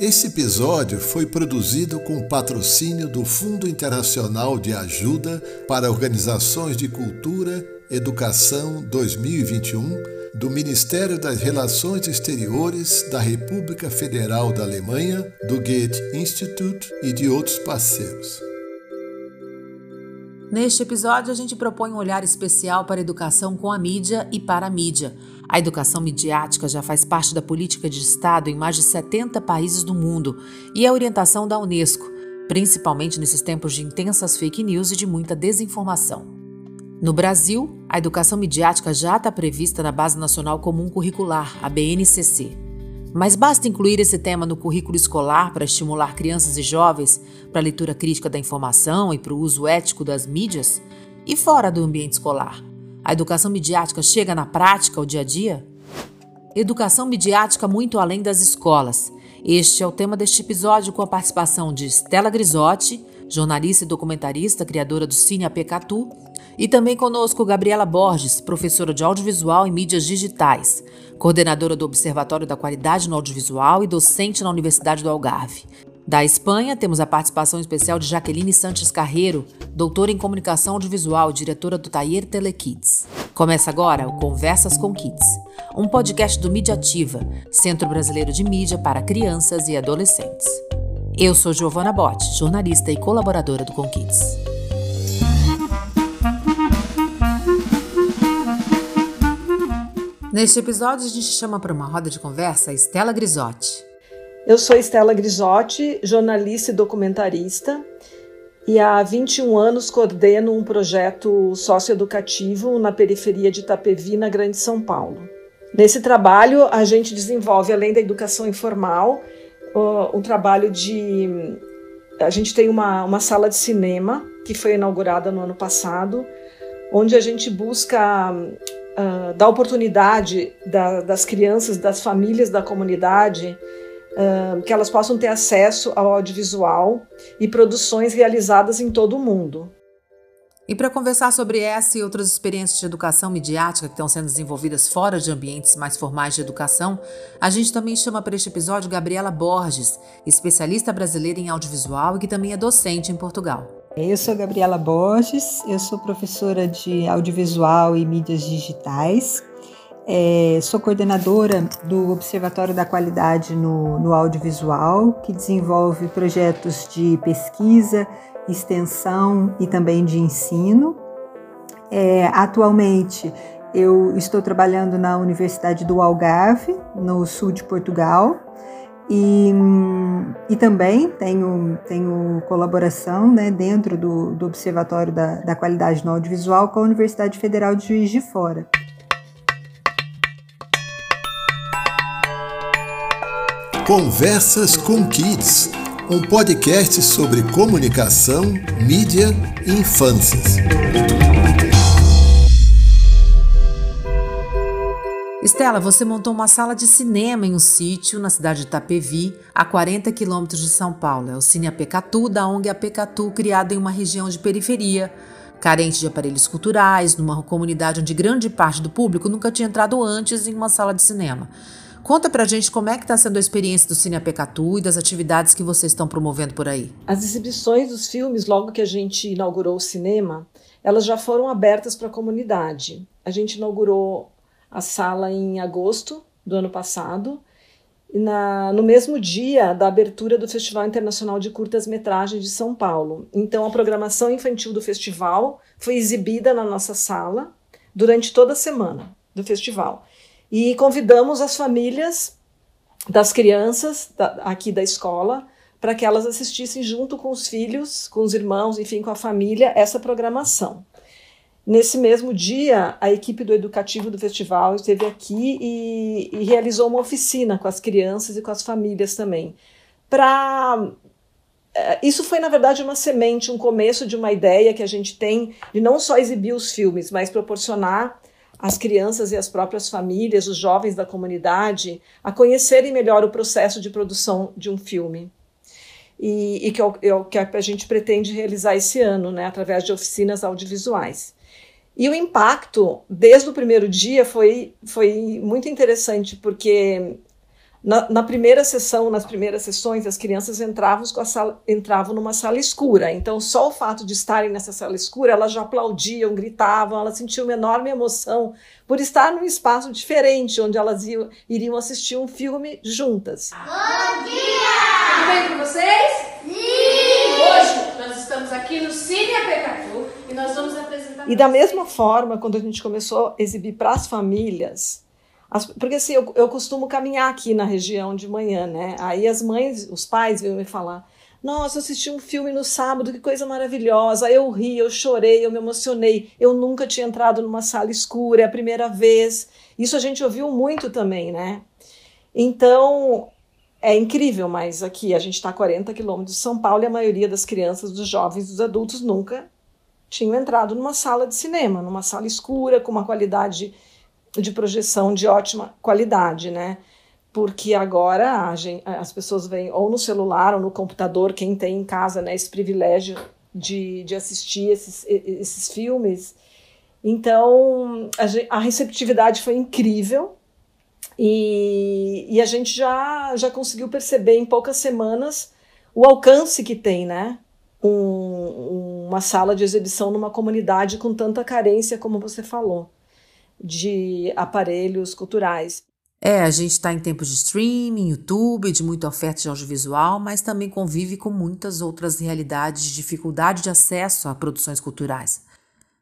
Esse episódio foi produzido com patrocínio do Fundo Internacional de Ajuda para Organizações de Cultura, Educação 2021, do Ministério das Relações Exteriores da República Federal da Alemanha, do Goethe Institute e de outros parceiros. Neste episódio, a gente propõe um olhar especial para a educação com a mídia e para a mídia. A educação midiática já faz parte da política de Estado em mais de 70 países do mundo e é orientação da Unesco, principalmente nesses tempos de intensas fake news e de muita desinformação. No Brasil, a educação midiática já está prevista na Base Nacional Comum Curricular, a BNCC. Mas basta incluir esse tema no currículo escolar para estimular crianças e jovens para a leitura crítica da informação e para o uso ético das mídias? E fora do ambiente escolar? A educação midiática chega na prática, ao dia a dia? Educação midiática muito além das escolas. Este é o tema deste episódio com a participação de Stella Grisotti, jornalista e documentarista, criadora do Cine APCatu, e também conosco Gabriela Borges, professora de audiovisual e mídias digitais, coordenadora do Observatório da Qualidade no Audiovisual e docente na Universidade do Algarve. Da Espanha, temos a participação especial de Jaqueline Sanches Carreiro, doutora em comunicação audiovisual e diretora do Taller Telekids. Começa agora o Conversas com Kids, um podcast do Mediativa, Centro Brasileiro de Mídia para Crianças e Adolescentes. Eu sou Giovana Botti, jornalista e colaboradora do Conkids. Neste episódio, a gente chama para uma roda de conversa a Estela Grisotti. Eu sou Estela Grisotti, jornalista e documentarista, e há 21 anos coordeno um projeto socioeducativo na periferia de Itapevi, na Grande São Paulo. Nesse trabalho, a gente desenvolve, além da educação informal, um trabalho de. A gente tem uma, uma sala de cinema que foi inaugurada no ano passado, onde a gente busca uh, dar oportunidade da, das crianças, das famílias da comunidade, uh, que elas possam ter acesso ao audiovisual e produções realizadas em todo o mundo. E para conversar sobre essa e outras experiências de educação midiática que estão sendo desenvolvidas fora de ambientes mais formais de educação, a gente também chama para este episódio Gabriela Borges, especialista brasileira em audiovisual e que também é docente em Portugal. Eu sou Gabriela Borges, eu sou professora de audiovisual e mídias digitais, é, sou coordenadora do Observatório da Qualidade no, no Audiovisual, que desenvolve projetos de pesquisa, extensão e também de ensino. É, atualmente, eu estou trabalhando na Universidade do Algarve, no sul de Portugal, e, e também tenho, tenho colaboração né, dentro do, do Observatório da, da Qualidade no Audiovisual com a Universidade Federal de Juiz de Fora. Conversas com Kids um podcast sobre comunicação, mídia e infâncias. Estela, você montou uma sala de cinema em um sítio na cidade de Itapevi, a 40 quilômetros de São Paulo. É o Cine Apecatu, da ONG Apecatu, criado em uma região de periferia, carente de aparelhos culturais, numa comunidade onde grande parte do público nunca tinha entrado antes em uma sala de cinema. Conta pra gente como é que está sendo a experiência do Cine Apecatu e das atividades que vocês estão promovendo por aí. As exibições dos filmes, logo que a gente inaugurou o cinema, elas já foram abertas para a comunidade. A gente inaugurou a sala em agosto do ano passado, na, no mesmo dia da abertura do Festival Internacional de Curtas-Metragens de São Paulo. Então, a programação infantil do festival foi exibida na nossa sala durante toda a semana do festival. E convidamos as famílias das crianças da, aqui da escola para que elas assistissem junto com os filhos, com os irmãos, enfim, com a família, essa programação. Nesse mesmo dia, a equipe do educativo do festival esteve aqui e, e realizou uma oficina com as crianças e com as famílias também. Para eh, isso foi, na verdade, uma semente, um começo de uma ideia que a gente tem de não só exibir os filmes, mas proporcionar as crianças e as próprias famílias, os jovens da comunidade, a conhecerem melhor o processo de produção de um filme. E, e que, é, é o que a gente pretende realizar esse ano, né, através de oficinas audiovisuais. E o impacto, desde o primeiro dia, foi, foi muito interessante, porque Na, na, primeira sessão, nas primeiras sessões, as crianças entravam, sala, entravam numa sala escura. Então, só o fato de estarem nessa sala escura, elas já aplaudiam, gritavam, elas sentiam uma enorme emoção por estar num espaço diferente, onde elas iam, iriam assistir um filme juntas. Bom dia! Tudo bem com vocês? Sim! Hoje nós estamos aqui no Cine Apecatu e nós vamos apresentar. E da mesma forma, quando a gente começou a exibir para as famílias, as, porque assim, eu, eu costumo caminhar aqui na região de manhã, né? Aí as mães, os pais vêm me falar: Nossa, eu assisti um filme no sábado, que coisa maravilhosa. Eu ri, eu chorei, eu me emocionei. Eu nunca tinha entrado numa sala escura, é a primeira vez. Isso a gente ouviu muito também, né? Então, é incrível, mas aqui a gente está a 40 quilômetros de São Paulo e a maioria das crianças, dos jovens, dos adultos nunca tinham entrado numa sala de cinema, numa sala escura, com uma qualidade de projeção de ótima qualidade, né? Porque agora gente, as pessoas vêm ou no celular ou no computador, quem tem em casa né, esse privilégio de, de assistir esses, esses filmes. Então, a, a receptividade foi incrível e, e, a gente já, já conseguiu perceber em poucas semanas o alcance que tem, né? Um, uma sala de exibição numa comunidade com tanta carência como você falou de aparelhos culturais. É, a gente está em tempos de streaming, YouTube, de muita oferta de audiovisual, mas também convive com muitas outras realidades de dificuldade de acesso a produções culturais.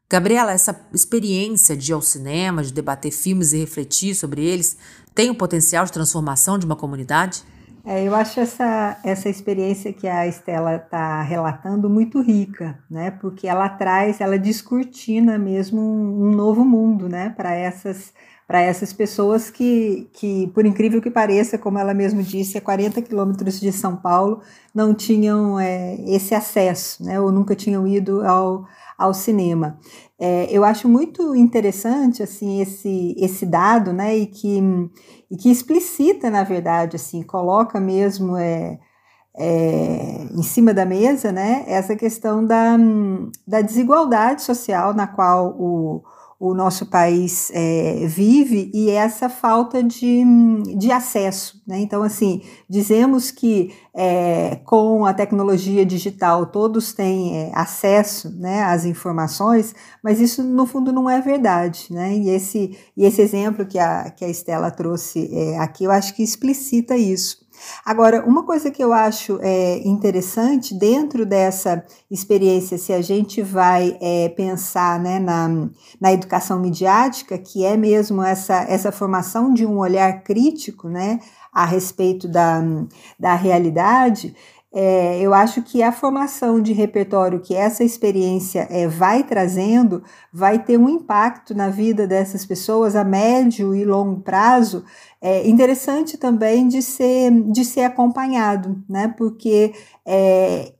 Gabriela, essa experiência de ir ao cinema, de debater filmes e refletir sobre eles, tem o potencial de transformação de uma comunidade? É, eu acho essa, essa experiência que a Estela está relatando muito rica, né? Porque ela traz, ela descortina mesmo um, um novo mundo, né? Para essas para essas pessoas que, que, por incrível que pareça, como ela mesmo disse, a 40 quilômetros de São Paulo, não tinham é, esse acesso, né? Ou nunca tinham ido ao, ao cinema. É, eu acho muito interessante assim esse, esse dado, né, e que, e que explicita, na verdade, assim, coloca mesmo é, é, em cima da mesa, né, essa questão da, da desigualdade social na qual o, o nosso país é, vive e essa falta de, de acesso. Né? Então, assim, dizemos que é, com a tecnologia digital todos têm é, acesso né, às informações, mas isso no fundo não é verdade. Né? E, esse, e esse exemplo que a, que a Estela trouxe é, aqui, eu acho que explicita isso. Agora, uma coisa que eu acho é, interessante dentro dessa experiência, se a gente vai é, pensar né, na, na educação midiática, que é mesmo essa, essa formação de um olhar crítico né, a respeito da, da realidade, é, eu acho que a formação de repertório que essa experiência é, vai trazendo vai ter um impacto na vida dessas pessoas a médio e longo prazo é interessante também de ser, de ser acompanhado, né? Porque é,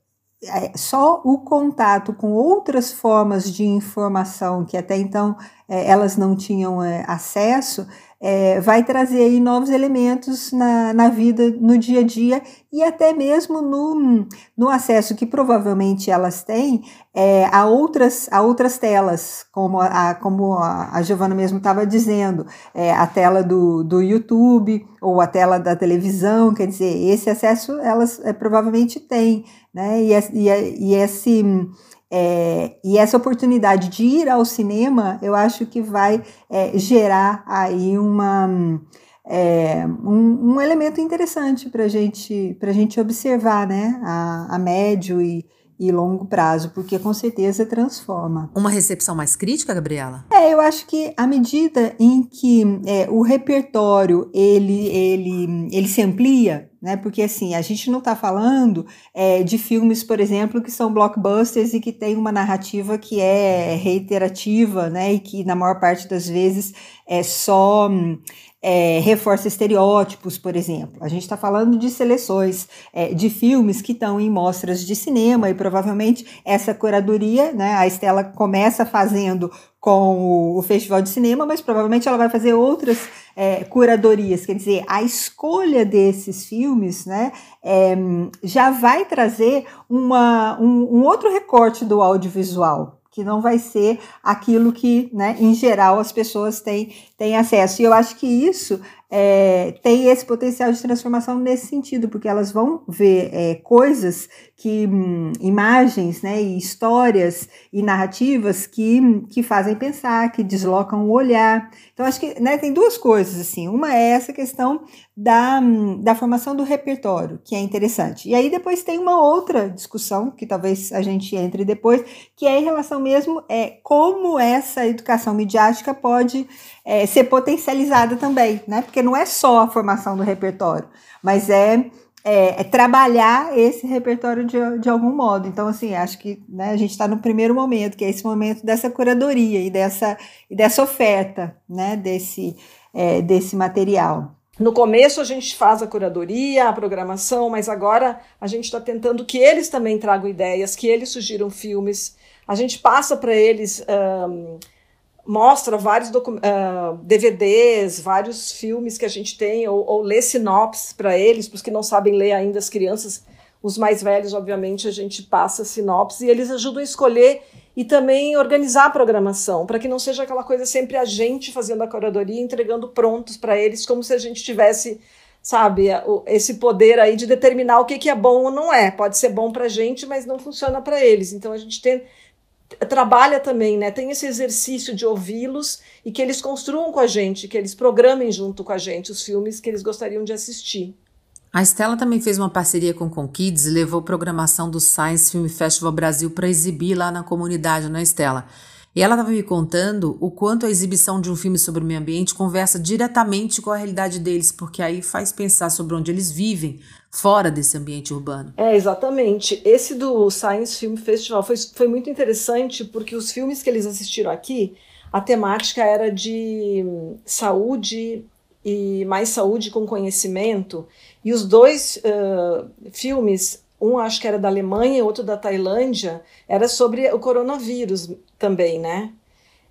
é, só o contato com outras formas de informação que até então é, elas não tinham é, acesso é, vai trazer aí novos elementos na, na vida, no dia a dia e até mesmo no, no acesso que provavelmente elas têm é, a, outras, a outras telas, como a, como a, Giovana mesmo estava dizendo, é, a tela do, do YouTube ou a tela da televisão, quer dizer, esse acesso elas é, provavelmente têm, né? E, e, e esse é, e essa oportunidade de ir ao cinema, eu acho que vai é, gerar aí uma, é, um, um, elemento interessante para gente, a gente observar né, a, a médio e, e longo prazo, porque com certeza transforma. Uma recepção mais crítica, Gabriela? É, eu acho que à medida em que é, o repertório ele, ele, ele se amplia, né? Porque assim, a gente não está falando é, de filmes, por exemplo, que são blockbusters e que tem uma narrativa que é reiterativa, né? E que na maior parte das vezes é só é, reforça estereótipos, por exemplo. A gente está falando de seleções é, de filmes que estão em mostras de cinema e provavelmente essa curadoria, né, a Estela começa fazendo com o, Festival de Cinema, mas provavelmente ela vai fazer outras é, curadorias, quer dizer, a escolha desses filmes né, é, já vai trazer uma, um, um outro recorte do audiovisual, que não vai ser aquilo que, né, em geral, as pessoas têm, têm acesso. E eu acho que isso é, tem esse potencial de transformação nesse sentido, porque elas vão ver é, coisas que, hum, imagens, né, e histórias e narrativas que, que fazem pensar, que deslocam o olhar. Então, acho que né, tem duas coisas, assim. Uma é essa questão da, da formação do repertório, que é interessante. E aí depois tem uma outra discussão, que talvez a gente entre depois, que é em relação mesmo é como essa educação midiática pode é, ser potencializada também, né? Porque não é só a formação do repertório, mas é, é, é trabalhar esse repertório de, de algum modo. Então, assim, acho que né, a gente está no primeiro momento, que é esse momento dessa curadoria e dessa, e dessa oferta né, desse, é, desse material. No começo a gente faz a curadoria, a programação, mas agora a gente está tentando que eles também tragam ideias, que eles sugiram filmes. A gente passa para eles. Um, mostra vários uh, ah, DVDs, vários filmes que a gente tem, ou, ou lê sinopses para eles, para os que não sabem ler ainda, as crianças, os mais velhos, obviamente, a gente passa sinopse e eles ajudam a escolher e também organizar a programação, para que não seja aquela coisa sempre a gente fazendo a curadoria, entregando prontos para eles, como se a gente tivesse, sabe, esse poder aí de determinar o que, que é bom ou não é. Pode ser bom para a gente, mas não funciona para eles. Então a gente tem trabalha também, né? Tem esse exercício de ouvi-los e que eles construam com a gente, que eles programem junto com a gente os filmes que eles gostariam de assistir. A Estela também fez uma parceria com Conkids e levou programação do Science Film Festival Brasil para exibir lá na comunidade, não é, Estela? E ela estava me contando o quanto a exibição de um filme sobre o meio ambiente conversa diretamente com a realidade deles, porque aí faz pensar sobre onde eles vivem, fora desse ambiente urbano. É, exatamente. Esse do Science Film Festival foi, foi muito interessante, porque os filmes que eles assistiram aqui, a temática era de saúde e mais saúde com conhecimento, e os dois uh, filmes um acho que era da Alemanha, outro da Tailândia, era sobre o coronavírus também, né?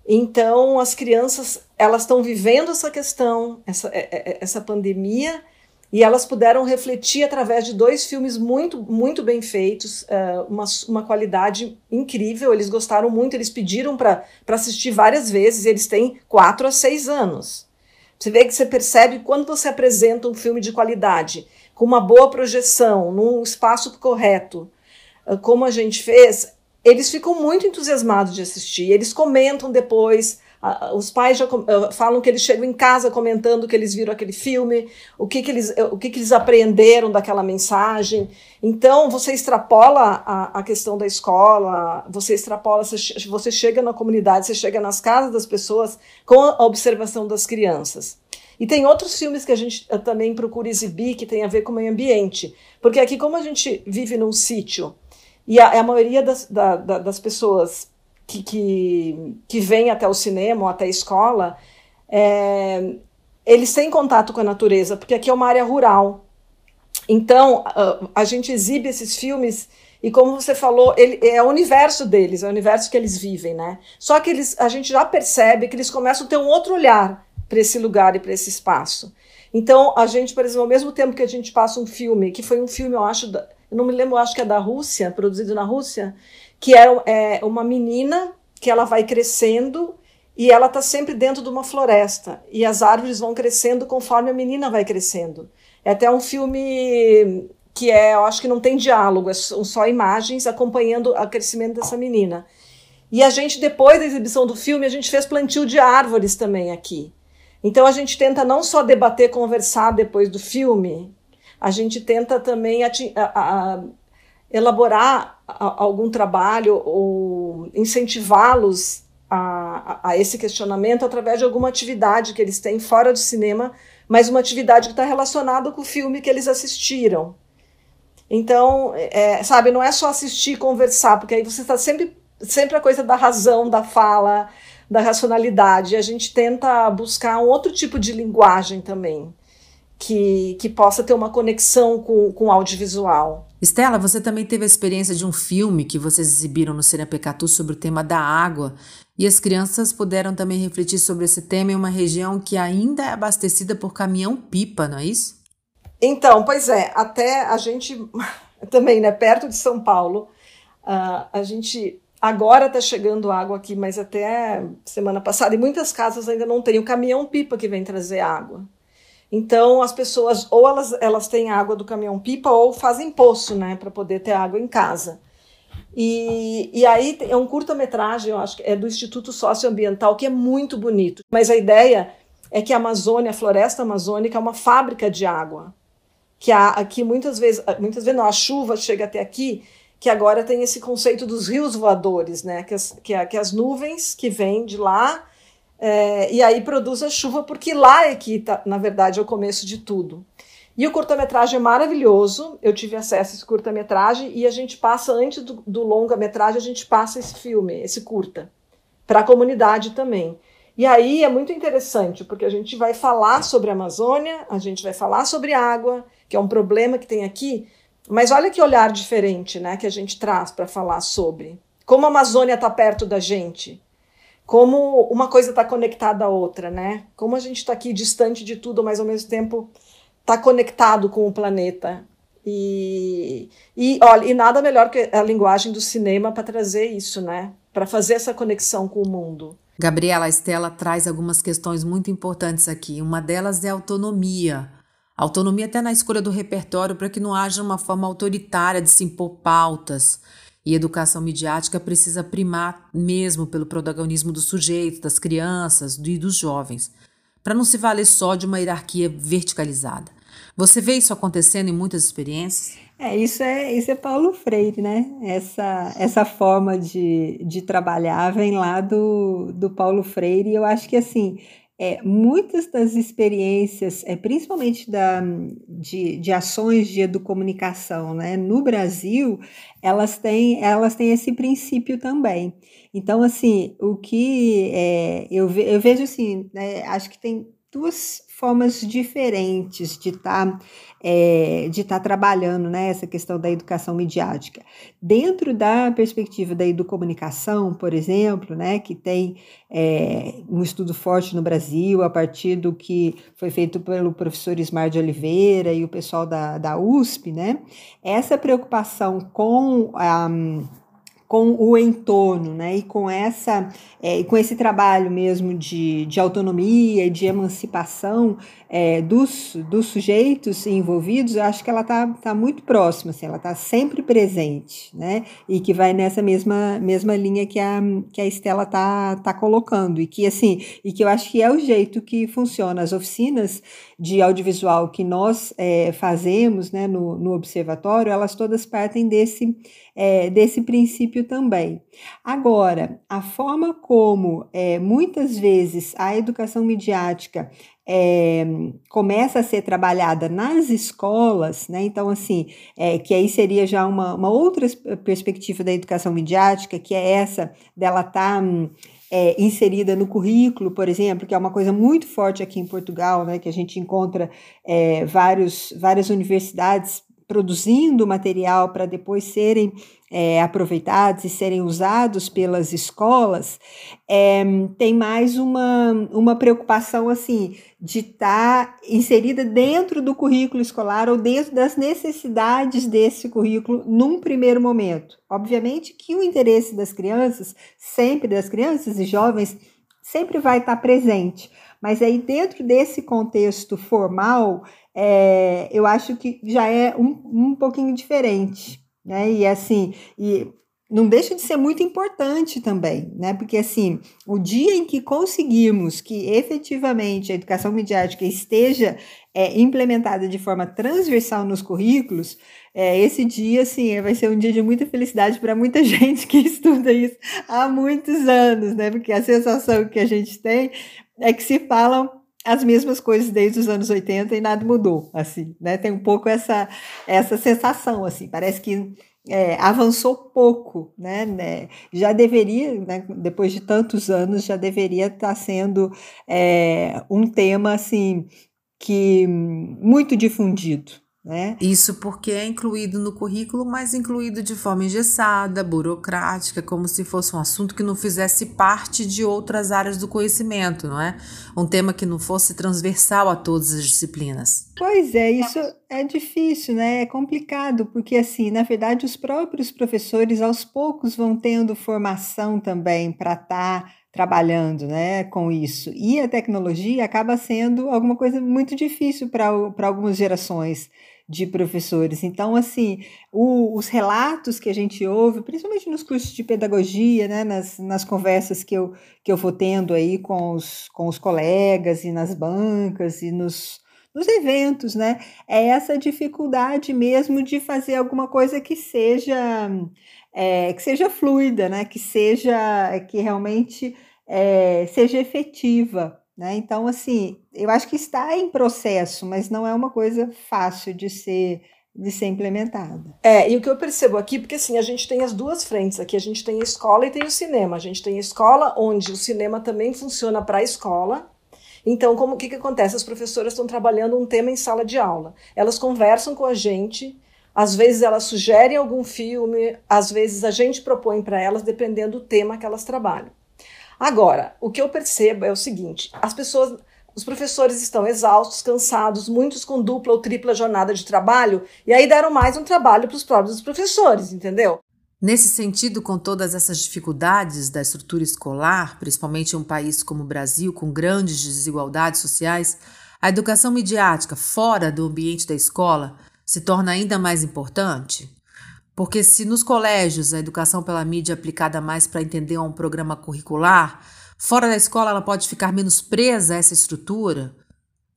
Então as crianças elas estão vivendo essa questão, essa, é, é, essa pandemia, e elas puderam refletir através de dois filmes muito, muito bem feitos, uh, uma, uma qualidade incrível. Eles gostaram muito, eles pediram para assistir várias vezes. Eles têm quatro a seis anos. Você vê que você percebe quando você apresenta um filme de qualidade com uma boa projeção, num espaço correto, ah, como a gente fez, eles ficam muito entusiasmados de assistir. Eles comentam depois. Os pais já ah, falam que eles chegam em casa comentando que eles viram aquele filme, o que, que, eles, o que, que eles apreenderam daquela mensagem. Então, você extrapola a, a questão da escola, você extrapola, você chega na comunidade, você chega nas casas das pessoas com a observação das crianças. E tem outros filmes que a gente também procura exibir que tem a ver com o meio ambiente. Porque aqui, como a gente vive num sítio, e a, a maioria das, da, da, das pessoas que, que, que vem até o cinema ou até a escola, é, eles têm contato com a natureza, porque aqui é uma área rural. Então, a, a gente exibe esses filmes e como você falou, ele é o universo deles, é o universo que eles vivem, né? Só que eles, a gente já percebe que eles começam a ter um outro olhar para esse lugar e para esse espaço. Então, a gente, por exemplo, ao mesmo tempo que a gente passa um filme, que foi um filme, eu acho, da, não me lembro, acho que é da Rússia, produzido na Rússia, que era é, uma menina que ela vai crescendo e ela está sempre dentro de uma floresta e as árvores vão crescendo conforme a menina vai crescendo. É até um filme que é, eu acho que não tem diálogo, são só imagens acompanhando o crescimento dessa menina. E a gente, depois da exibição do filme, a gente fez plantio de árvores também aqui. Então a gente tenta não só debater, conversar depois do filme, a gente tenta também a, a, a elaborar algum trabalho ou incentivá-los a, a, esse questionamento através de alguma atividade que eles têm fora do cinema, mas uma atividade que está relacionada com o filme que eles assistiram. Então, é, sabe, não é só assistir e conversar, porque aí você está sempre, sempre a coisa da razão, da fala, da racionalidade. A gente tenta buscar um outro tipo de linguagem também, que, que possa ter uma conexão com, com o audiovisual. Estela, você também teve a experiência de um filme que vocês exibiram no Cine Pecatu sobre o tema da água, e as crianças puderam também refletir sobre esse tema em uma região que ainda é abastecida por caminhão-pipa, não é isso? Então, pois é, até a gente também, né, perto de São Paulo, uh, a gente Agora está chegando água aqui, mas até semana passada, e muitas casas ainda não tem o caminhão-pipa que vem trazer água. Então as pessoas ou elas, elas têm água do caminhão pipa ou fazem poço, né, para poder ter água em casa. E, e aí é um curta-metragem, eu acho que é do Instituto Socioambiental, que é muito bonito. Mas a ideia é que a Amazônia, a floresta amazônica, é uma fábrica de água. Que aqui muitas vezes, muitas vezes não, a chuva chega até aqui, que agora tem esse conceito dos rios voadores, né? Que as, que, que as nuvens que vêm de lá é, e aí produz a chuva, porque lá é que, tá, na verdade, é o começo de tudo. E o curta-metragem é maravilhoso. Eu tive acesso a esse curta-metragem e a gente passa, antes do, do longa-metragem, a gente passa esse filme, esse curta, para a comunidade também. E aí é muito interessante, porque a gente vai falar sobre a Amazônia, a gente vai falar sobre água, que é um problema que tem aqui, mas olha que olhar diferente né, que a gente traz para falar sobre. Como a Amazônia está perto da gente, como uma coisa está conectada à outra, né? Como a gente está aqui distante de tudo, mas ao mesmo tempo está conectado com o planeta. E, e, olha, e nada melhor que a linguagem do cinema para trazer isso, né? Para fazer essa conexão com o mundo. Gabriela, Estela traz algumas questões muito importantes aqui. Uma delas é autonomia. Autonomia até na escolha do repertório para que não haja uma forma autoritária de se impor pautas. E educação midiática precisa primar mesmo pelo protagonismo do sujeito, das crianças e dos jovens, para não se valer só de uma hierarquia verticalizada. Você vê isso acontecendo em muitas experiências? É, isso é, isso é Paulo Freire, né? Essa, essa forma de, de trabalhar vem lá do, do Paulo Freire, e eu acho que assim, é, muitas das experiências, é, principalmente da, de, de ações de educomunicação né, no Brasil, elas têm, elas têm esse princípio também. Então, assim, o que é, eu, ve, eu vejo assim, né, acho que tem duas formas diferentes de estar tá, é, de tá trabalhando né, essa questão da educação midiática. Dentro da perspectiva da educomunicação, por exemplo, né, que tem é, um estudo forte no Brasil, a partir do que foi feito pelo professor Ismar de Oliveira e o pessoal da, da USP, né, essa preocupação com a com o entorno, né? E com essa, é, com esse trabalho mesmo de, de autonomia e de emancipação é, dos, dos sujeitos envolvidos, eu acho que ela está tá muito próxima, assim, ela está sempre presente, né? E que vai nessa mesma, mesma linha que a, que a Estela está tá colocando, e que assim, e que eu acho que é o jeito que funciona. As oficinas de audiovisual que nós é, fazemos né, no, no observatório, elas todas partem desse, é, desse princípio também. Agora, a forma como é, muitas vezes a educação midiática é, começa a ser trabalhada nas escolas, né? Então, assim, é, que aí seria já uma, uma outra perspectiva da educação midiática, que é essa dela estar. Tá, é, inserida no currículo, por exemplo, que é uma coisa muito forte aqui em Portugal, né, que a gente encontra é, vários, várias universidades produzindo material para depois serem é, aproveitados e serem usados pelas escolas, é, tem mais uma, uma preocupação assim de estar tá inserida dentro do currículo escolar ou dentro das necessidades desse currículo num primeiro momento. Obviamente que o interesse das crianças, sempre das crianças e jovens, sempre vai estar tá presente. Mas aí, dentro desse contexto formal, é, eu acho que já é um, um pouquinho diferente né? E assim, e não deixa de ser muito importante também, né? Porque assim, o dia em que conseguirmos que efetivamente a educação midiática esteja é, implementada de forma transversal nos currículos, é, esse dia, assim, vai ser um dia de muita felicidade para muita gente que estuda isso há muitos anos, né? Porque a sensação que a gente tem é que se falam as mesmas coisas desde os anos 80 e nada mudou, assim, né? Tem um pouco essa, essa sensação, assim, parece que é, avançou pouco, né, né? Já deveria, né, depois de tantos anos, já deveria estar tá sendo é, um tema, assim, que muito difundido, né? Isso porque é incluído no currículo, mas incluído de forma engessada, burocrática, como se fosse um assunto que não fizesse parte de outras áreas do conhecimento, não é? Um tema que não fosse transversal a todas as disciplinas. Pois é, isso é difícil, né? É complicado, porque assim, na verdade, os próprios professores aos poucos vão tendo formação também para estar tá trabalhando né, com isso. E a tecnologia acaba sendo alguma coisa muito difícil para algumas gerações de professores. Então, assim, o, os relatos que a gente ouve, principalmente nos cursos de pedagogia, né, nas, nas conversas que eu, que eu vou tendo aí com os, com os colegas e nas bancas e nos, nos eventos, né? É essa dificuldade mesmo de fazer alguma coisa que seja é, que seja fluida, né? Que seja que realmente é, seja efetiva. Né? Então, assim, eu acho que está em processo, mas não é uma coisa fácil de ser de ser implementada. É, e o que eu percebo aqui, porque assim, a gente tem as duas frentes aqui, a gente tem a escola e tem o cinema. A gente tem a escola onde o cinema também funciona para a escola. Então, como o que, que acontece? As professoras estão trabalhando um tema em sala de aula. Elas conversam com a gente, às vezes elas sugerem algum filme, às vezes a gente propõe para elas, dependendo do tema que elas trabalham. Agora, o que eu percebo é o seguinte: as pessoas, os professores estão exaustos, cansados, muitos com dupla ou tripla jornada de trabalho, e aí deram mais um trabalho para os próprios professores, entendeu? Nesse sentido, com todas essas dificuldades da estrutura escolar, principalmente em um país como o Brasil, com grandes desigualdades sociais, a educação midiática fora do ambiente da escola se torna ainda mais importante? Porque se nos colégios a educação pela mídia é aplicada mais para entender um programa curricular, fora da escola ela pode ficar menos presa a essa estrutura?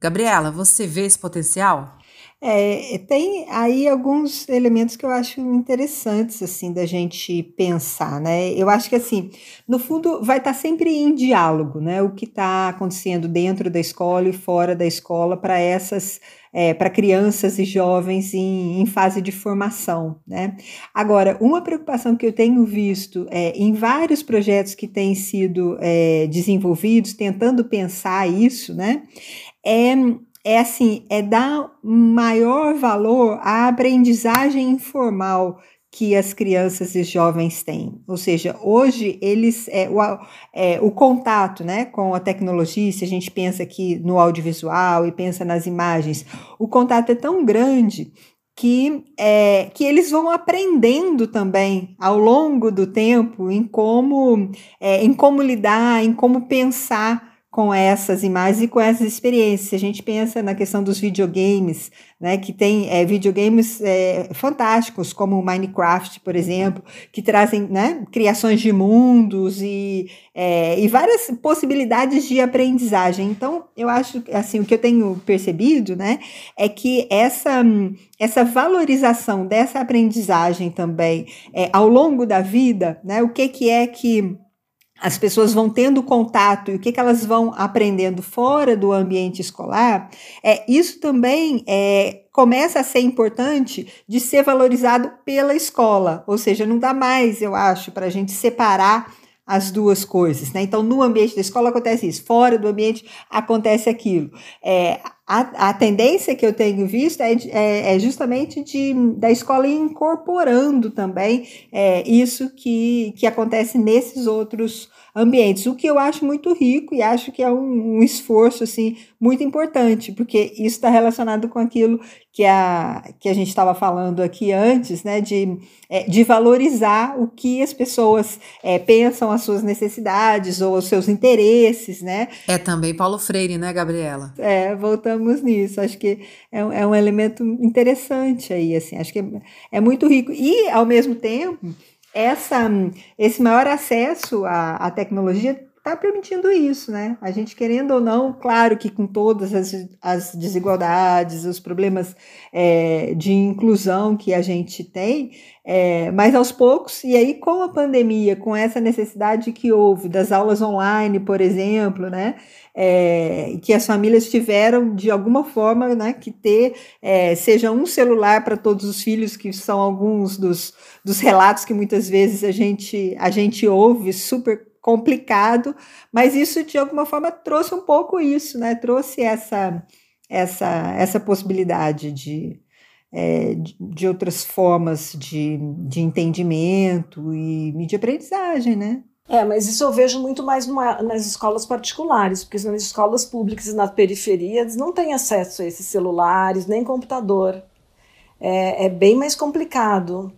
Gabriela, você vê esse potencial? É, tem aí alguns elementos que eu acho interessantes assim da gente pensar, né? Eu acho que assim, no fundo, vai estar sempre em diálogo, né? O que está acontecendo dentro da escola e fora da escola para essas é, para crianças e jovens em, em, fase de formação. Né? Agora, uma preocupação que eu tenho visto é, em vários projetos que têm sido é, desenvolvidos, tentando pensar isso, né, é, é assim, é dar maior valor à aprendizagem informal que as crianças e jovens têm. Ou seja, hoje eles é, o, é, o contato né, com a tecnologia, se a gente pensa aqui no audiovisual e pensa nas imagens, o contato é tão grande que, é, que eles vão aprendendo também ao longo do tempo em como, é, em como lidar, em como pensar com essas imagens e com essas experiências. A gente pensa na questão dos videogames, né, que tem é, videogames é, fantásticos, como Minecraft, por exemplo, que trazem né, criações de mundos e, é, e várias possibilidades de aprendizagem. Então, eu acho assim, o que eu tenho percebido né, é que essa, essa valorização dessa aprendizagem também é, ao longo da vida, né, o que, que é que as pessoas vão tendo contato e o que, que elas vão aprendendo fora do ambiente escolar, é, isso também é, começa a ser importante de ser valorizado pela escola. Ou seja, não dá mais, eu acho, para a gente separar as duas coisas. Né? Então, no ambiente da escola acontece isso, fora do ambiente acontece aquilo. É, a, a tendência que eu tenho visto é, é, é justamente de, da escola incorporando também é, isso que, que acontece nesses outros ambientes, o que eu acho muito rico e acho que é um, um esforço assim muito importante, porque isso está relacionado com aquilo que a, que a gente estava falando aqui antes, né, de, é, de valorizar o que as pessoas é, pensam, as suas necessidades ou os seus interesses, né? É também Paulo Freire, né, Gabriela? É, voltamos nisso. Acho que é, é um elemento interessante aí, assim, acho que é, é muito rico. E, ao mesmo tempo, essa, esse maior acesso à, à tecnologia está permitindo isso, né? A gente querendo ou não, claro que com todas as, as desigualdades, os problemas é, de inclusão que a gente tem, é, mas aos poucos, e aí com a pandemia, com essa necessidade que houve das aulas online, por exemplo, né? É, que as famílias tiveram de alguma forma né, que ter, é, seja um celular para todos os filhos, que são alguns dos, dos relatos que muitas vezes a gente, a gente ouve super complicado, mas isso de alguma forma trouxe um pouco isso, né? Trouxe essa essa essa possibilidade de é, de, outras formas de, de entendimento e de aprendizagem, né? É, mas isso eu vejo muito mais numa, nas escolas particulares, porque nas escolas públicas nas periferias não têm acesso a esses celulares, nem computador. É, é bem mais complicado.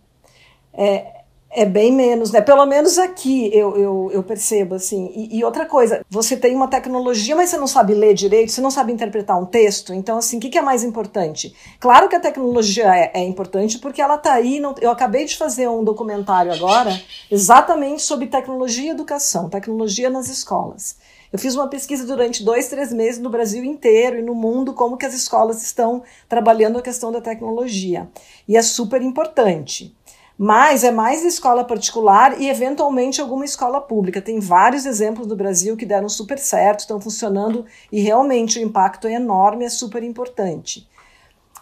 É, É bem menos, né? Pelo menos aqui eu, eu, eu percebo, assim. E, e, outra coisa, você tem uma tecnologia, mas você não sabe ler direito, você não sabe interpretar um texto. Então, assim, o que, que é mais importante? Claro que a tecnologia é, é importante porque ela está aí. Não, eu acabei de fazer um documentário agora exatamente sobre tecnologia e educação, tecnologia nas escolas. Eu fiz uma pesquisa durante dois, três meses no Brasil inteiro e no mundo, como que as escolas estão trabalhando a questão da tecnologia. E é super importante mas é mais escola particular e eventualmente alguma escola pública. Tem vários exemplos do Brasil que deram super certo, estão funcionando e realmente o impacto é enorme, é super importante.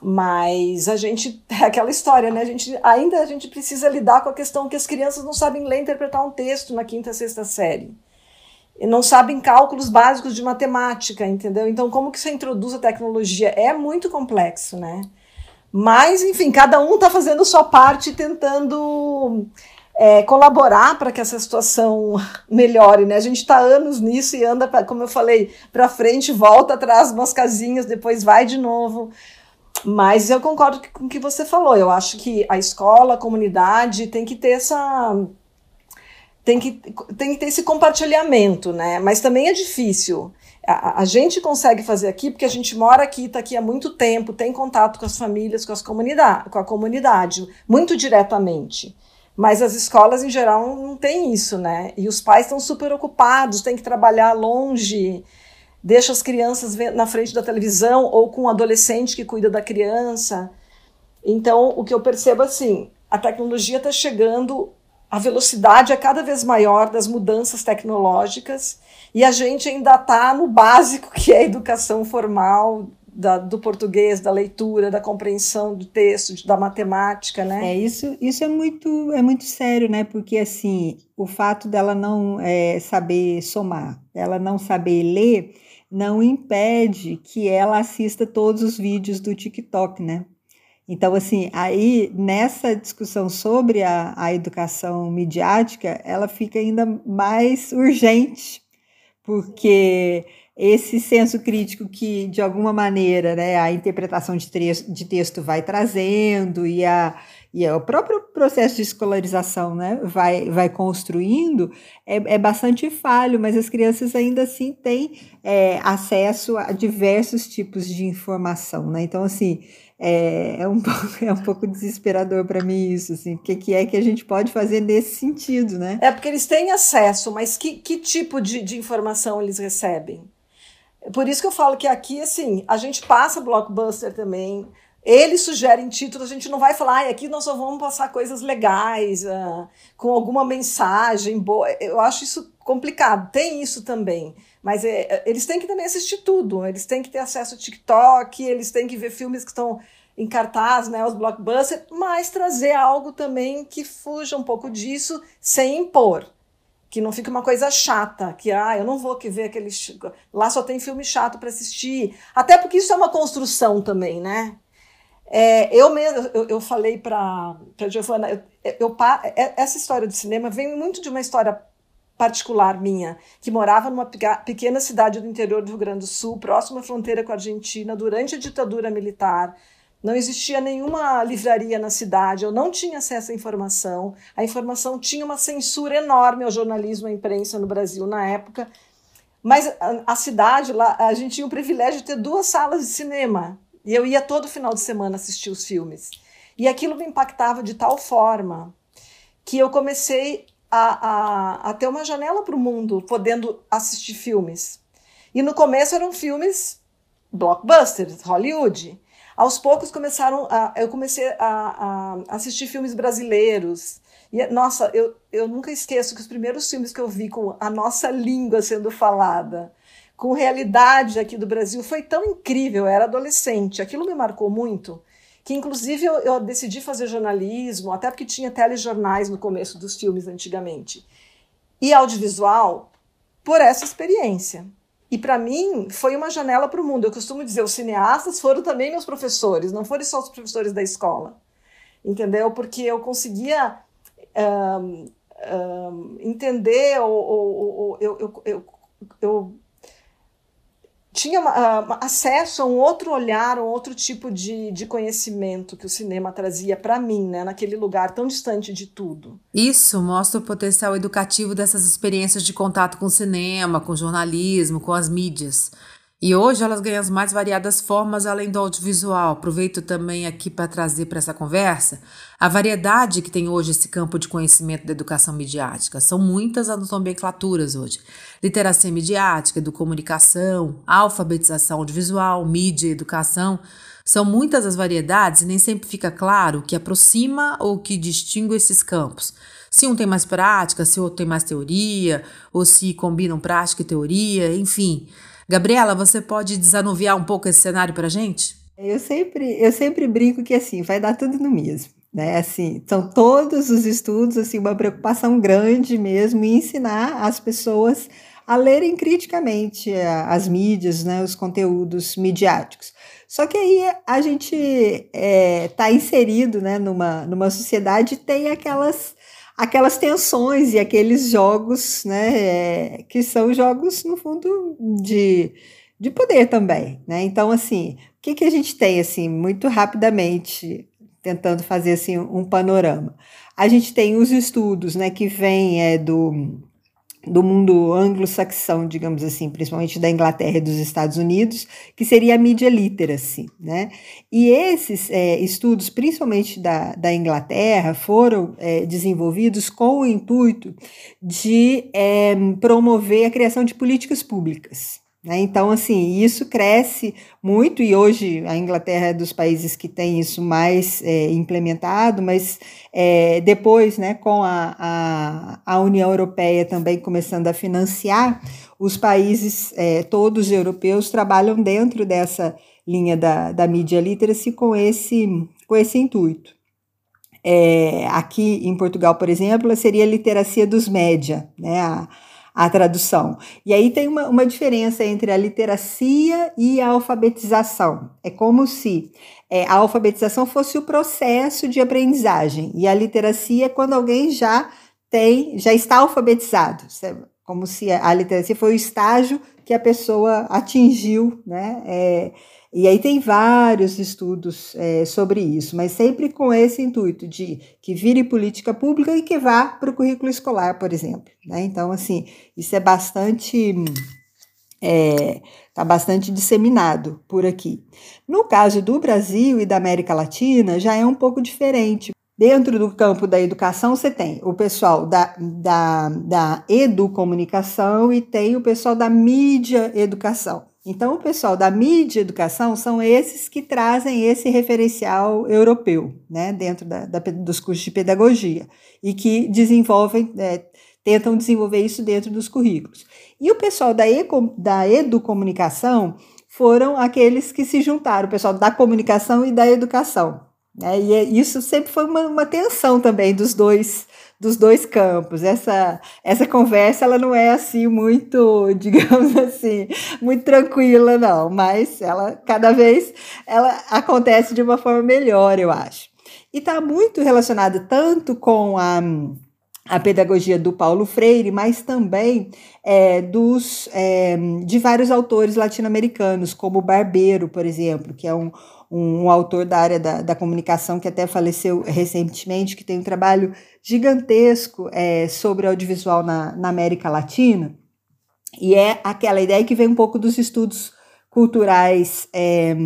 Mas a gente é aquela história, né? A gente ainda a gente precisa lidar com a questão que as crianças não sabem ler e interpretar um texto na quinta, sexta série. E não sabem cálculos básicos de matemática, entendeu? Então, como que você introduz a tecnologia? É muito complexo, né? Mas, enfim, cada um está fazendo sua parte, tentando é, colaborar para que essa situação melhore, né? A gente está anos nisso e anda, pra, como eu falei, para frente, volta atrás umas casinhas, depois vai de novo. Mas eu concordo com o que você falou. Eu acho que a escola, a comunidade tem que ter essa tem que, tem que ter esse compartilhamento, né? Mas também é difícil. A, a, gente consegue fazer aqui porque a gente mora aqui, está aqui há muito tempo, tem contato com as famílias, com, as comunidade, com a comunidade, muito diretamente. Mas as escolas, em geral, não têm isso, né? E os pais estão super ocupados, têm que trabalhar longe, deixa as crianças na frente da televisão ou com um adolescente que cuida da criança. Então, o que eu percebo assim, a tecnologia está chegando, a velocidade é cada vez maior das mudanças tecnológicas e a gente ainda está no básico, que é a educação formal, da, do português, da leitura, da compreensão do texto, da matemática, né? É isso. Isso é muito é muito sério, né? Porque assim, o fato dela não é, saber somar, ela não saber ler, não impede que ela assista todos os vídeos do TikTok, né? Então, assim, aí nessa discussão sobre a, a educação midiática, ela fica ainda mais urgente, porque esse senso crítico que, de alguma maneira, né, a interpretação de, de texto vai trazendo e, a, e o próprio processo de escolarização né, vai, vai construindo, é, é bastante falho, mas as crianças ainda assim têm é, acesso a diversos tipos de informação. Né? Então, assim, é, é, um, pouco, é um pouco desesperador para mim isso, assim, o que, que é que a gente pode fazer nesse sentido, né? É porque eles têm acesso, mas que, que tipo de, de informação eles recebem? Por isso que eu falo que aqui, assim, a gente passa blockbuster também, eles sugerem títulos, a gente não vai falar, ah, aqui nós só vamos passar coisas legais, uh, com alguma mensagem boa. Eu acho isso complicado. Tem isso também. Mas é, é, eles têm que também assistir tudo. Eles têm que ter acesso ao TikTok, eles têm que ver filmes que estão em cartaz, né, os blockbusters, mas trazer algo também que fuja um pouco disso sem impor. Que não fique uma coisa chata, que ah, eu não vou que ver aquele. Lá só tem filme chato para assistir. Até porque isso é uma construção também, né? É, eu mesmo, eu, eu falei para a Giovana, eu, eu, é, essa história do cinema vem muito de uma história particular minha, que morava numa pequena cidade do interior do Rio Grande do Sul, próxima à fronteira com a Argentina, durante a ditadura militar. Não existia nenhuma livraria na cidade, eu não tinha acesso à informação. A informação tinha uma censura enorme ao jornalismo e à imprensa no Brasil na época. Mas a, a cidade lá, a gente tinha o privilégio de ter duas salas de cinema. E eu ia todo final de semana assistir os filmes. E aquilo me impactava de tal forma que eu comecei a, a, a ter uma janela para o mundo, podendo assistir filmes. E no começo eram filmes blockbusters, Hollywood. Aos poucos começaram a, eu comecei a, a assistir filmes brasileiros. E, nossa, eu, eu nunca esqueço que os primeiros filmes que eu vi com a nossa língua sendo falada, com realidade aqui do Brasil, foi tão incrível. Eu era adolescente, aquilo me marcou muito que inclusive eu, eu, decidi fazer jornalismo, até porque tinha telejornais no começo dos filmes antigamente, e audiovisual por essa experiência. E para mim foi uma janela para o mundo. Eu costumo dizer, os cineastas foram também meus professores, não foram só os professores da escola, entendeu? Porque eu conseguia um, um, entender, ou, ou, ou eu, eu, eu, eu tinha uh, acesso a um outro olhar, um outro tipo de, de conhecimento que o cinema trazia para mim, né, naquele lugar tão distante de tudo. Isso mostra o potencial educativo dessas experiências de contato com o cinema, com o jornalismo, com as mídias. E hoje elas ganham as mais variadas formas além do audiovisual. Aproveito também aqui para trazer para essa conversa a variedade que tem hoje esse campo de conhecimento da educação midiática. São muitas as nomenclaturas hoje. Literacia midiática, comunicação, alfabetização audiovisual, mídia, educação. São muitas as variedades e nem sempre fica claro o que aproxima ou o que distingue esses campos. Se um tem mais prática, se o outro tem mais teoria, ou se combinam prática e teoria, enfim. Gabriela, você pode desanuviar um pouco esse cenário para a gente? Eu sempre, eu sempre brinco que assim, vai dar tudo no mesmo. Né, assim, são todos os estudos, assim, uma preocupação grande mesmo em ensinar as pessoas a lerem criticamente as mídias, né, os conteúdos midiáticos. Só que aí a gente está é, tá inserido né, numa, numa sociedade e tem aquelas aquelas tensões e aqueles jogos, né, é, que são jogos, no fundo, de, de poder também, né? Então, assim, o que, que a gente tem, assim, muito rapidamente, tentando fazer, assim, um panorama? A gente tem os estudos, né, que vêm é, do do mundo anglo-saxão, digamos assim, principalmente da Inglaterra e dos Estados Unidos, que seria a media literacy. Né? E esses é, estudos, principalmente da, da Inglaterra, foram é, desenvolvidos com o intuito de é, promover a criação de políticas públicas. Né? Então, assim, isso cresce muito e hoje a Inglaterra é dos países que tem isso mais é, implementado, mas é, depois, né, com a, a, a, União Europeia também começando a financiar, os países é, todos europeus trabalham dentro dessa linha da, da media literacy com esse, com esse intuito. É, aqui em Portugal, por exemplo, seria a literacia dos média, né? A, a tradução. E aí tem uma, uma diferença entre a literacia e a alfabetização. É como se é, a alfabetização fosse o processo de aprendizagem e a literacia é quando alguém já tem, já está alfabetizado. Como se a literacia foi o estágio que a pessoa atingiu, né? É, e aí tem vários estudos é, sobre isso, mas sempre com esse intuito de que vire política pública e que vá para o currículo escolar, por exemplo. Né? Então, assim, isso é bastante. É, tá bastante disseminado por aqui. No caso do Brasil e da América Latina, já é um pouco diferente. Dentro do campo da educação, você tem o pessoal da, da, da educomunicação e tem o pessoal da mídia educação. Então, o pessoal da mídia educação são esses que trazem esse referencial europeu, né, dentro da, da, dos cursos de pedagogia, e que desenvolvem, é, tentam desenvolver isso dentro dos currículos. E o pessoal da, eco, da educomunicação foram aqueles que se juntaram, o pessoal da comunicação e da educação. Né, e é, isso sempre foi uma, uma tensão também dos dois dos dois campos. Essa, essa conversa ela não é assim muito, digamos assim, muito tranquila, não, mas ela cada vez ela acontece de uma forma melhor, eu acho. E está muito relacionada tanto com a a pedagogia do Paulo Freire, mas também é, dos, é, de vários autores latino-americanos, como Barbeiro, por exemplo, que é um, um, um autor da área da, da, comunicação que até faleceu recentemente, que tem um trabalho gigantesco é, sobre audiovisual na, na América Latina. E é aquela ideia que vem um pouco dos estudos culturais é,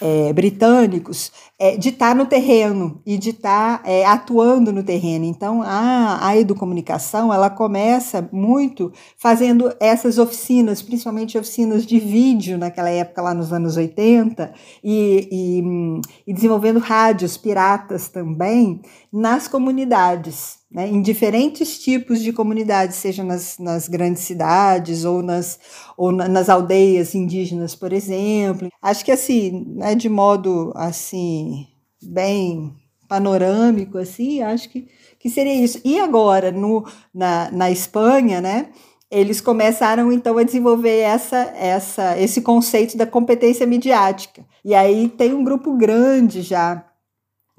é, britânicos é, de estar tá no terreno e de estar tá, é, atuando no terreno. Então, a, a educomunicação ela começa muito fazendo essas oficinas, principalmente oficinas de vídeo naquela época, lá nos anos 80, e, e, e desenvolvendo rádios piratas também nas comunidades né, em diferentes tipos de comunidades, seja nas, nas grandes cidades ou nas, ou na, nas aldeias indígenas, por exemplo. Acho que assim, né, de modo assim bem panorâmico, assim, acho que, que seria isso. E agora, no, na, na Espanha, né, eles começaram então a desenvolver essa, essa, esse conceito da competência midiática. E aí tem um grupo grande já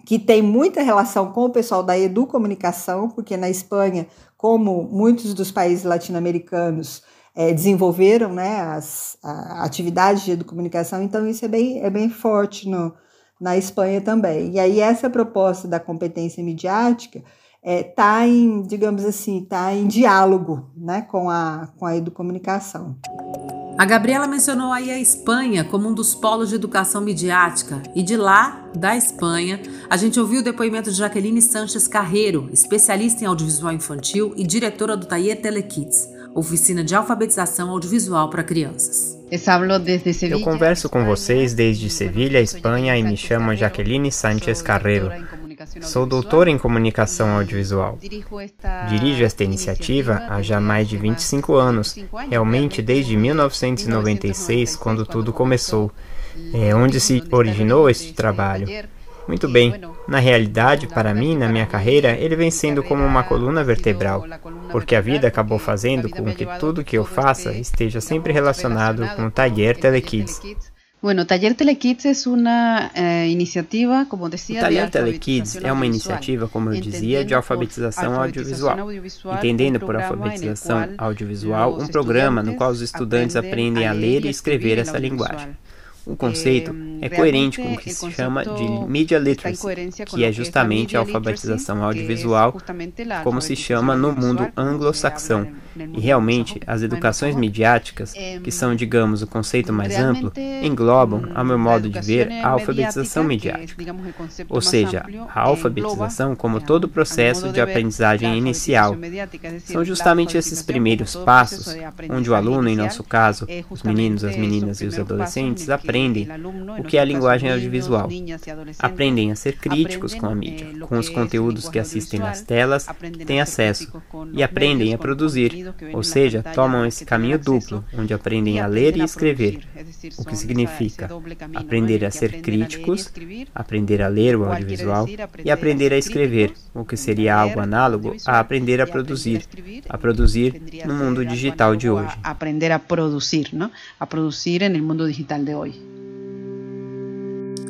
que tem muita relação com o pessoal da educomunicação, porque na Espanha, como muitos dos países latino-americanos, é, desenvolveram né, as a, atividades de educomunicação, então isso é bem, é bem forte no, na Espanha também. E aí essa proposta da competência midiática está é, tá em, digamos assim, está em diálogo né, com, a, com a educomunicação. A Gabriela mencionou aí a Espanha como um dos polos de educação midiática e de lá, da Espanha, a gente ouviu o depoimento de Jaqueline Sanches Carreiro, especialista em audiovisual infantil e diretora do Taller Telekids, oficina de alfabetização audiovisual para crianças. Eu converso com vocês desde Sevilha, Espanha, e me chamo Jaqueline Sánchez Carreiro. Sou doutora em comunicação audiovisual. Dirijo esta iniciativa há já mais de 25 anos, realmente desde 1996, quando tudo começou. É onde se originou este trabalho. Muito bem. Na realidade, para mim, na minha carreira, ele vem sendo como uma coluna vertebral, porque a vida acabou fazendo com que tudo que eu faça esteja sempre relacionado com o Taller Telekids. Bueno, Taller Telekids é uma eh, iniciativa, como o Taller Telekids é uma iniciativa, como eu dizia, de alfabetização audiovisual, entendendo por alfabetização audiovisual um programa no qual os estudantes aprendem a ler e escrever essa linguagem. O conceito é coerente com o que se chama de Media Literacy, que é justamente a alfabetização audiovisual, como se chama no mundo anglo-saxão. E realmente, as educações midiáticas, que são, digamos, o conceito mais amplo, englobam, a meu modo de ver, a alfabetização midiática. Ou seja, a alfabetização como todo o processo de aprendizagem inicial. São justamente esses primeiros passos, onde o aluno, em nosso caso, os meninos, as meninas e os adolescentes, aprendem o que é a linguagem audiovisual. Aprendem a ser críticos com a mídia, com os conteúdos que assistem nas telas, que têm acesso, e aprendem a produzir, ou seja, tomam esse caminho duplo, onde aprendem a ler e escrever, o que significa aprender a ser críticos, aprender a ler o audiovisual e aprender a escrever, o que seria algo análogo a aprender a produzir, a produzir no mundo digital de hoje. Aprender a produzir? A produzir no mundo digital de hoje.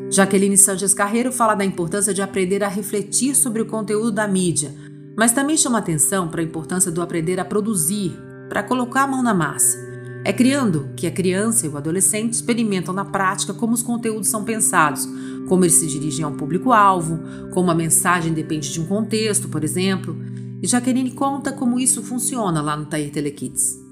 Jaqueline Sanches Carreiro fala da importância de aprender a refletir sobre o conteúdo da mídia, mas também chama atenção para a importância do aprender a produzir, para colocar a mão na massa. É criando que a criança e o adolescente experimentam na prática como os conteúdos são pensados, como eles se dirigem ao público-alvo, como a mensagem depende de um contexto, por exemplo. E Jaqueline conta como isso funciona lá no Tair Telekids.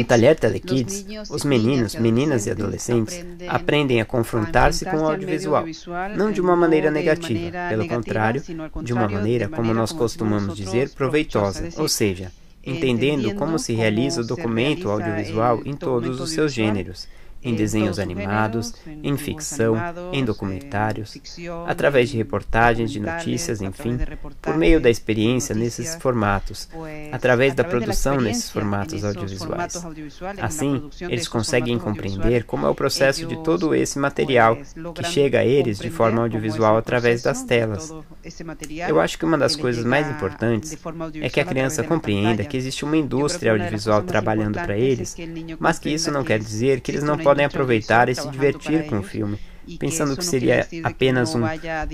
No Taller Telekids, os meninos, meninas e adolescentes aprendem a confrontar-se com o audiovisual, não de uma maneira negativa, pelo contrário, de uma maneira, como nós costumamos dizer, proveitosa, ou seja, entendendo como se realiza o documento audiovisual em todos os seus gêneros em desenhos animados, em ficção, em documentários, através de reportagens, de notícias, enfim, por meio da experiência nesses formatos, através da produção nesses formatos audiovisuais. Assim, eles conseguem compreender como é o processo de todo esse material que chega a eles de forma audiovisual através das telas. Eu acho que uma das coisas mais importantes é que a criança compreenda que existe uma indústria audiovisual trabalhando para eles, mas que isso não quer dizer que eles não podem aproveitar e se divertir com o filme, pensando que seria apenas um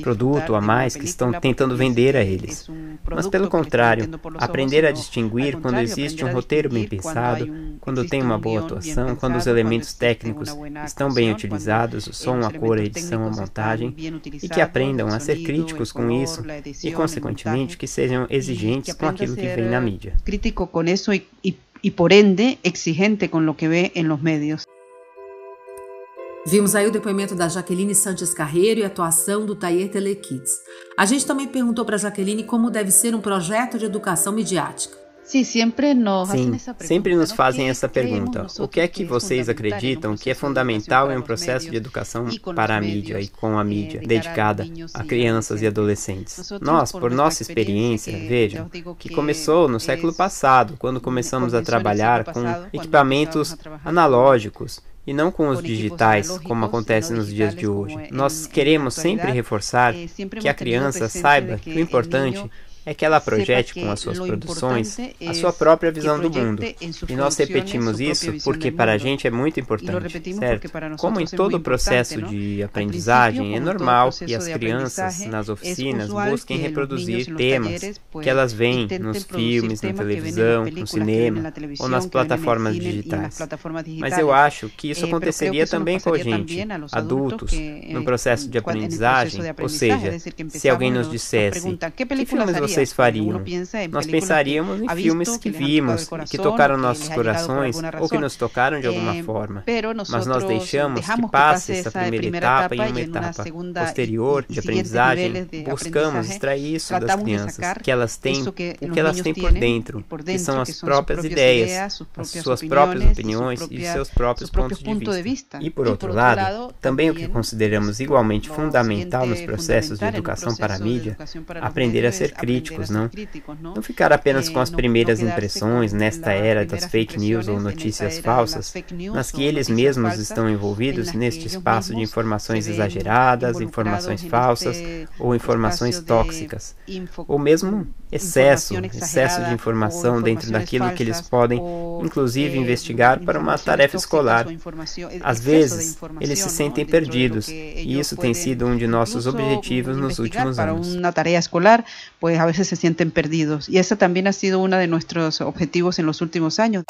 produto a mais que estão tentando vender a eles. Mas, pelo contrário, aprender a distinguir quando existe um roteiro bem pensado, quando tem uma boa atuação, quando os elementos técnicos estão bem utilizados, o som, a cor, a edição, a montagem, e que aprendam a ser críticos com isso e, consequentemente, que sejam exigentes com aquilo que vem na mídia. Crítico com isso e, por ende, exigente com o que vê em los medios. Vimos aí o depoimento da Jaqueline Sanches Carreiro e a atuação do Tayer Telekids. A gente também perguntou para a Jaqueline como deve ser um projeto de educação midiática. Sim, sempre nos fazem essa pergunta. O que é que vocês acreditam que é fundamental em um processo de educação para a mídia e com a mídia dedicada a crianças e adolescentes? Nós, por nossa experiência, vejam, que começou no século passado, quando começamos a trabalhar com equipamentos analógicos e não com os digitais, como acontece nos dias de hoje. Nós queremos sempre reforçar que a criança saiba que o importante é que ela projete com as suas produções a sua própria visão do mundo. E nós repetimos isso porque para a gente é muito importante, certo? Como em todo o processo de aprendizagem, é normal que as crianças nas oficinas busquem reproduzir temas que elas veem nos filmes, na televisão, no cinema ou nas plataformas digitais. Mas eu acho que isso aconteceria também com a gente, adultos, no processo de aprendizagem, ou seja, se alguém nos dissesse que filmes vocês fariam, nós pensaríamos em filmes que vimos que tocaram nossos corações ou que nos tocaram de alguma forma. Mas nós deixamos que passe essa primeira etapa e uma etapa posterior de aprendizagem, buscamos extrair isso das crianças, que elas têm o que elas têm por dentro, que são as próprias ideias, as suas próprias opiniões e seus próprios pontos de vista. E por outro lado, também o que consideramos igualmente fundamental nos processos de educação para a mídia, aprender a ser críticos, não? Não ficar apenas com as primeiras impressões nesta era das fake news ou notícias falsas, mas que eles mesmos estão envolvidos neste espaço de informações exageradas, informações falsas ou informações tóxicas, ou mesmo excesso, excesso de informação dentro daquilo que eles podem, inclusive, investigar para uma tarefa escolar. Às vezes, eles se sentem perdidos, e isso tem sido um de nossos objetivos nos últimos anos. Vezes se sentem perdidos, e essa também ha sido um de nossos objetivos nos últimos anos.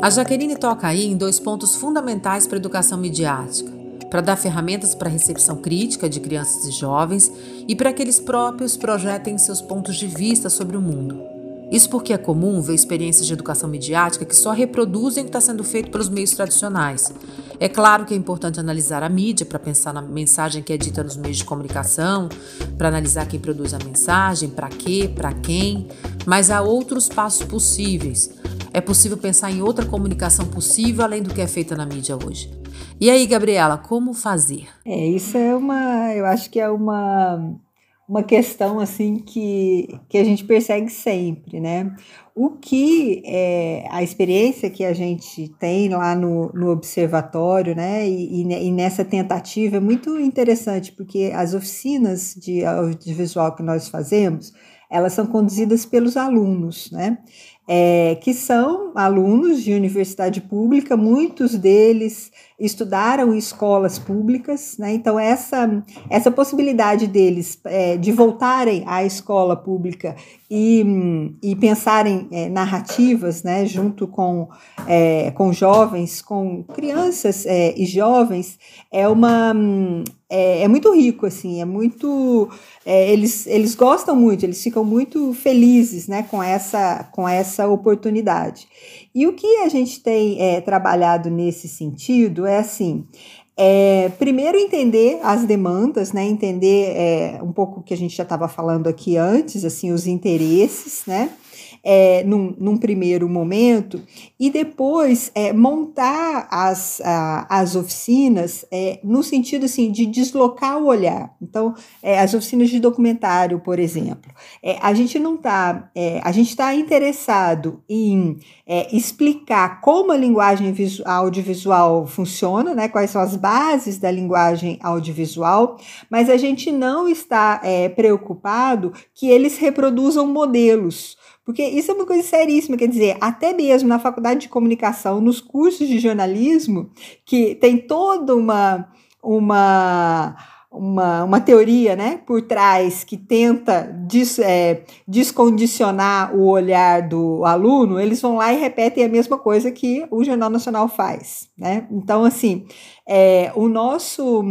A Jaqueline toca aí em dois pontos fundamentais para a educação midiática para dar ferramentas para a recepção crítica de crianças e jovens e para que eles próprios projetem seus pontos de vista sobre o mundo. Isso porque é comum ver experiências de educação midiática que só reproduzem o que está sendo feito pelos meios tradicionais. É claro que é importante analisar a mídia para pensar na mensagem que é dita nos meios de comunicação, para analisar quem produz a mensagem, para quê, para quem, mas há outros passos possíveis. É possível pensar em outra comunicação possível além do que é feita na mídia hoje. E aí, Gabriela, como fazer? É, isso é uma, eu acho que é uma uma questão assim que, que a gente persegue sempre, né? O que é a experiência que a gente tem lá no, no observatório, né? E, e, nessa tentativa é muito interessante, porque as oficinas de audiovisual que nós fazemos, elas são conduzidas pelos alunos, né? É, que são alunos de universidade pública, muitos deles estudaram escolas públicas, né? Então essa essa possibilidade deles é, de voltarem à escola pública e, e pensarem é, narrativas, né? Junto com é, com jovens, com crianças é, e jovens é uma é, é, muito rico assim, é muito é, eles eles gostam muito, eles ficam muito felizes, né? Com essa com essa oportunidade. E o que a gente tem é, trabalhado nesse sentido é assim: é, primeiro entender as demandas, né? Entender é, um pouco o que a gente já estava falando aqui antes, assim, os interesses, né? É, num, num, primeiro momento, e depois é, montar as, a, as oficinas é, no sentido assim, de deslocar o olhar. Então, é, as oficinas de documentário, por exemplo, é, a gente não está, é, a gente está interessado em explicar como a linguagem audiovisual funciona, né, quais são as bases da linguagem audiovisual, mas a gente não está preocupado que eles reproduzam modelos. Porque isso é uma coisa seríssima, quer dizer, até mesmo na faculdade de comunicação, nos cursos de jornalismo, que tem toda uma, uma, uma, uma teoria né, por trás que tenta des, é, descondicionar o olhar do aluno, eles vão lá e repetem a mesma coisa que o Jornal Nacional faz. Né? Então, assim, é, o nosso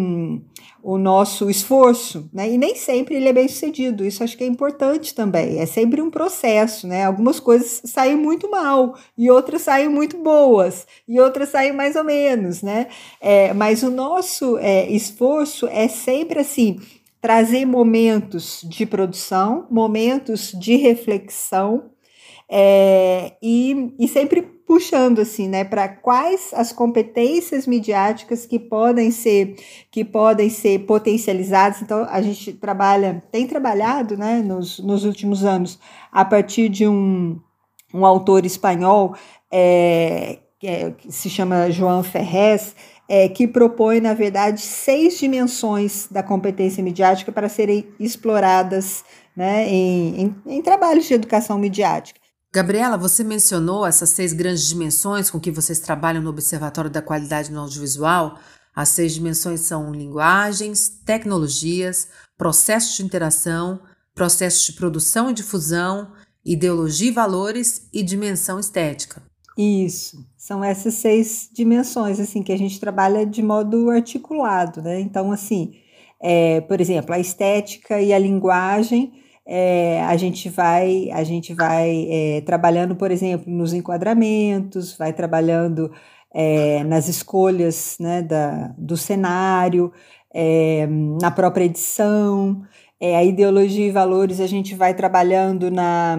o nosso esforço, né? E nem sempre ele é bem sucedido. Isso acho que é importante também. É sempre um processo, né? Algumas coisas saem muito mal e outras saem muito boas e outras saem mais ou menos, né? É, mas o nosso é, esforço é sempre assim trazer momentos de produção, momentos de reflexão é, e, e sempre puxando assim, né, para quais as competências midiáticas que podem ser que podem ser potencializadas. Então a gente trabalha, tem trabalhado, né, nos, nos últimos anos a partir de um, um autor espanhol é, que, é, que se chama João Ferrez, é, que propõe, na verdade, seis dimensões da competência midiática para serem exploradas né, em, em, em trabalhos de educação midiática. Gabriela, você mencionou essas seis grandes dimensões com que vocês trabalham no Observatório da Qualidade no Audiovisual. As seis dimensões são linguagens, tecnologias, processos de interação, processos de produção e difusão, ideologia e valores e dimensão estética. Isso, são essas seis dimensões assim que a gente trabalha de modo articulado, né? Então, assim, é, por exemplo, a estética e a linguagem, é, a gente vai, a gente vai é, trabalhando, por exemplo, nos enquadramentos, vai trabalhando é, nas escolhas né, da, do cenário, é, na própria edição. É, a ideologia e valores a gente vai trabalhando na,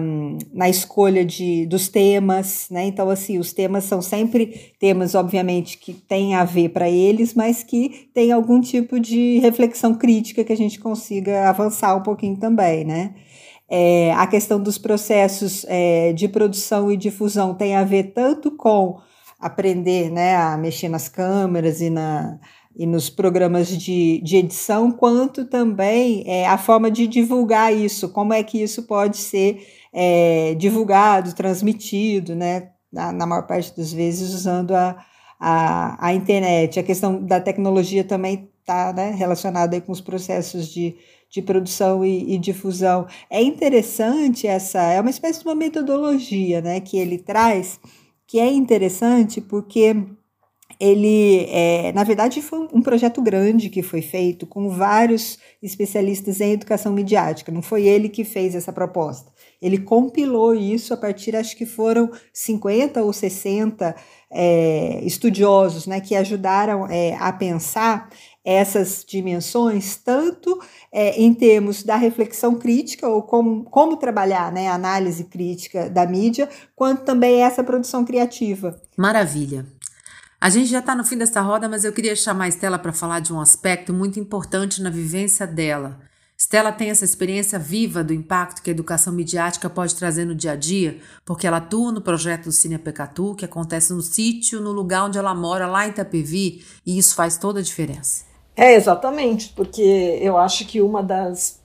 na escolha de, dos temas, né? Então, assim, os temas são sempre temas, obviamente, que têm a ver para eles, mas que tem algum tipo de reflexão crítica que a gente consiga avançar um pouquinho também, né? É, a questão dos processos é, de produção e difusão tem a ver tanto com aprender né, a mexer nas câmeras e na, e nos programas de, de edição, quanto também é, a forma de divulgar isso, como é que isso pode ser é, divulgado, transmitido, né? Na, na, maior parte das vezes usando a, a, a internet. A questão da tecnologia também está né, relacionada com os processos de, de produção e, e, difusão. É interessante essa, é uma espécie de uma metodologia né, que ele traz, que é interessante porque ele, é, na verdade, foi um projeto grande que foi feito com vários especialistas em educação midiática. Não foi ele que fez essa proposta. Ele compilou isso a partir, acho que foram 50 ou 60 é, estudiosos né, que ajudaram é, a pensar essas dimensões, tanto é, em termos da reflexão crítica, ou como, como trabalhar né, a análise crítica da mídia, quanto também essa produção criativa. Maravilha. A gente já está no fim dessa roda, mas eu queria chamar Estela para falar de um aspecto muito importante na vivência dela. Estela tem essa experiência viva do impacto que a educação midiática pode trazer no dia a dia, porque ela atua no projeto do Cine Pecatu, que acontece no sítio, no lugar onde ela mora, lá em Itapevi, e isso faz toda a diferença. É, exatamente, porque eu acho que uma das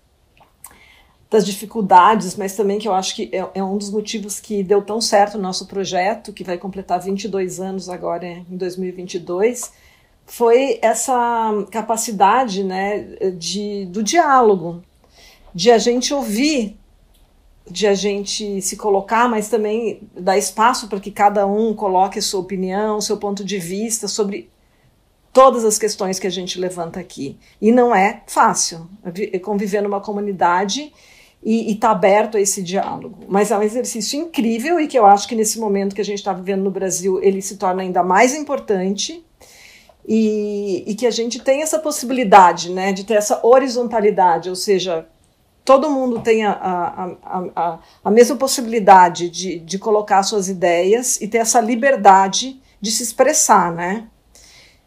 das dificuldades, mas também que eu acho que é, é, um dos motivos que deu tão certo o nosso projeto, que vai completar 22 anos agora em 2022, foi essa capacidade né, de, do diálogo, de a gente ouvir, de a gente se colocar, mas também dar espaço para que cada um coloque sua opinião, seu ponto de vista sobre todas as questões que a gente levanta aqui. E não é fácil conviver numa comunidade e está aberto a esse diálogo. Mas é um exercício incrível e que eu acho que nesse momento que a gente está vivendo no Brasil ele se torna ainda mais importante e, e, que a gente tem essa possibilidade né, de ter essa horizontalidade, ou seja, todo mundo tem a, a, a, a, mesma possibilidade de, de colocar suas ideias e ter essa liberdade de se expressar, né?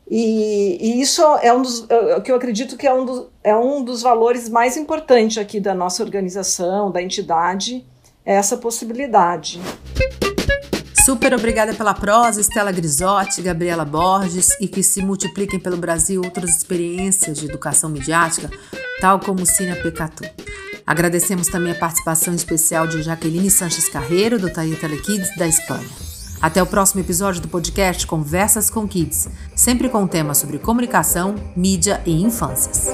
E, e, isso é um dos que eu acredito que é um, dos, é um dos valores mais importantes aqui da nossa organização, da entidade, é essa possibilidade. Super obrigada pela prosa, Estela Grisotti, Gabriela Borges, e que se multipliquem pelo Brasil outras experiências de educação midiática, tal como o Cine Pecatu. Agradecemos também a participação especial de Jaqueline Sanches Carreiro, do Taia Telekids, da Espanha. Até o próximo episódio do podcast Conversas com Kids, sempre com temas sobre comunicação, mídia e infâncias.